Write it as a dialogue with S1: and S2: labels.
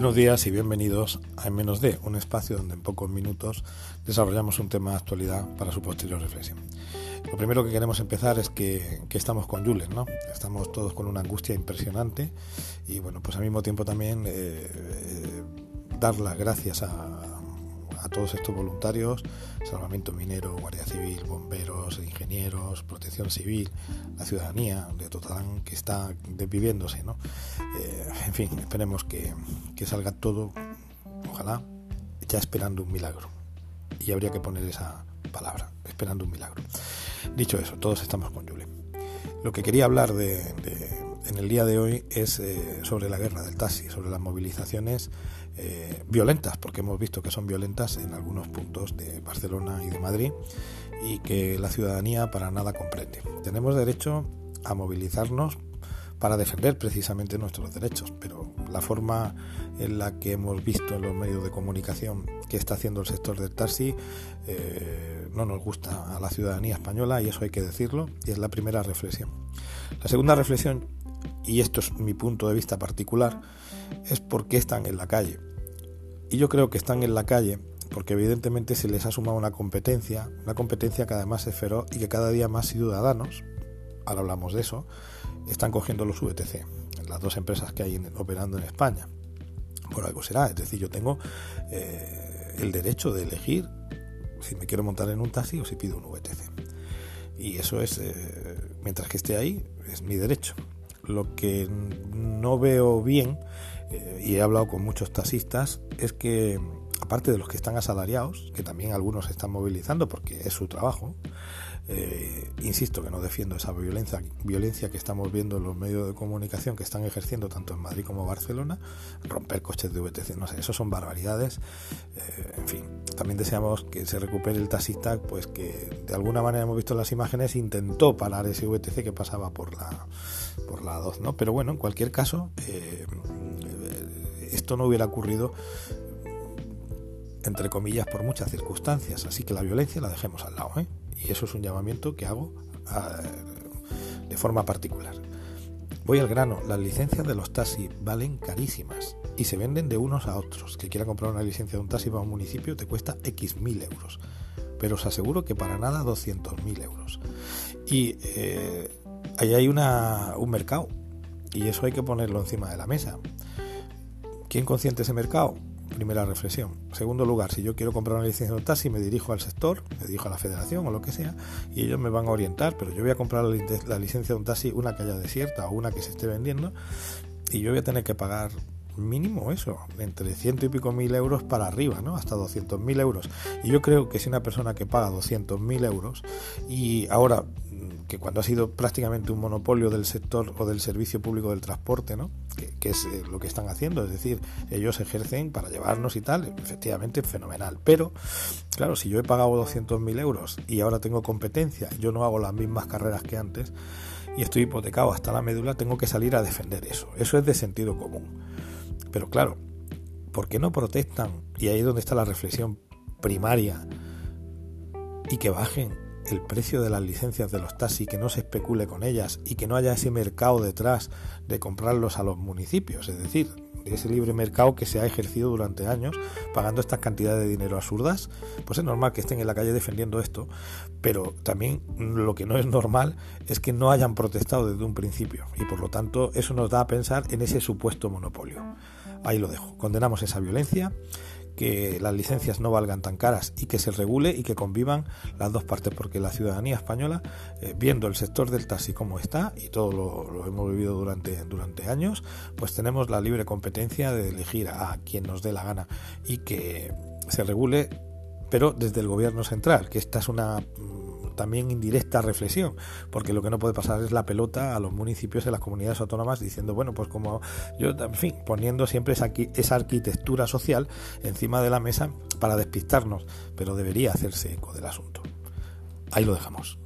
S1: Buenos días y bienvenidos a En Menos de, un espacio donde en pocos minutos desarrollamos un tema de actualidad para su posterior reflexión. Lo primero que queremos empezar es que, estamos con Julen, ¿no? Estamos todos con una angustia impresionante y bueno, pues al mismo tiempo también eh, eh, dar las gracias a, a todos estos voluntarios, salvamento minero, guardia civil, bomberos, ingenieros, protección civil, la ciudadanía de Totalán que está desviviéndose, ¿no? Eh, en fin, esperemos que, que salga todo, ojalá, ya esperando un milagro. Y habría que poner esa palabra, esperando un milagro. Dicho eso, todos estamos con Yule. Lo que quería hablar de, en el día de hoy es eh, sobre la guerra del taxi, sobre las movilizaciones eh, violentas, porque hemos visto que son violentas en algunos puntos de Barcelona y de Madrid y que la ciudadanía para nada comprende. Tenemos derecho a movilizarnos para defender precisamente nuestros derechos, pero la forma en la que hemos visto en los medios de comunicación que está haciendo el sector del taxi eh, no nos gusta a la ciudadanía española y eso hay que decirlo y es la primera reflexión. La segunda reflexión, y esto es mi punto de vista particular, es por qué están en la calle. Y yo creo que están en la calle porque evidentemente se les ha sumado una competencia, una competencia que además es feroz y que cada día más ciudadanos, ahora hablamos de eso, están cogiendo los VTC, las dos empresas que hay operando en España. Por algo será, es decir, yo tengo eh, el derecho de elegir si me quiero montar en un taxi o si pido un VTC. Y eso es, eh, mientras que esté ahí, es mi derecho. Lo que no veo bien eh, y he hablado con muchos taxistas, es que aparte de los que están asalariados, que también algunos están movilizando porque es su trabajo, eh, insisto que no defiendo esa violencia, violencia que estamos viendo en los medios de comunicación que están ejerciendo tanto en Madrid como Barcelona, romper coches de VTC, no sé, eso son barbaridades. Eh, en fin, también deseamos que se recupere el taxista, pues que de alguna manera hemos visto las imágenes intentó parar ese VTC que pasaba por la por la 2, ¿no? Pero bueno, en cualquier caso, esto no hubiera ocurrido entre comillas por muchas circunstancias así que la violencia la dejemos al lado ¿eh? Y eso es un llamamiento que hago de forma particular. Voy al grano. Las licencias de los taxis valen carísimas y se venden de unos a otros. Que quiera comprar una licencia de un taxi para un municipio te cuesta x mil euros. Pero os aseguro que para nada 200 mil euros. Y eh, ahí hay una, un mercado. Y eso hay que ponerlo encima de la mesa. ¿Quién consciente ese mercado? Primera reflexión. Segundo lugar, si yo quiero comprar una licencia de un taxi, me dirijo al sector, me dirijo a la federación o lo que sea, y ellos me van a orientar, pero yo voy a comprar la licencia de un taxi, una que haya desierta o una que se esté vendiendo, y yo voy a tener que pagar mínimo eso, entre ciento y pico mil euros para arriba, ¿no? Hasta 200 mil euros. Y yo creo que si una persona que paga 200 mil euros y ahora que cuando ha sido prácticamente un monopolio del sector o del servicio público del transporte, ¿no? que, es eh, lo que están haciendo, es decir, ellos ejercen para llevarnos y tal, efectivamente fenomenal. Pero, claro, si yo he pagado 200.000 euros y ahora tengo competencia, yo no hago las mismas carreras que antes y estoy hipotecado hasta la médula, tengo que salir a defender eso. Eso es de sentido común. Pero claro, ¿por qué no protestan? Y ahí es donde está la reflexión primaria y que bajen el precio de las licencias de los taxis, que no se especule con ellas y que no haya ese mercado detrás de comprarlos a los municipios, es decir, ese libre mercado que se ha ejercido durante años pagando estas cantidades de dinero absurdas, pues es normal que estén en la calle defendiendo esto, pero también lo que no es normal es que no hayan protestado desde un principio y por lo tanto eso nos da a pensar en ese supuesto monopolio. Ahí lo dejo. Condenamos esa violencia que las licencias no valgan tan caras y que se regule y que convivan las dos partes, porque la ciudadanía española, eh, viendo el sector del taxi como está, y todo lo, hemos vivido durante, durante años, pues tenemos la libre competencia de elegir a quien nos dé la gana y que se regule, pero desde el gobierno central, que esta es una también indirecta reflexión, porque lo que no puede pasar es la pelota a los municipios de las comunidades autónomas diciendo, bueno, pues como yo, en fin, poniendo siempre esa, esa arquitectura social encima de la mesa para despistarnos, pero debería hacerse eco del asunto. Ahí lo dejamos.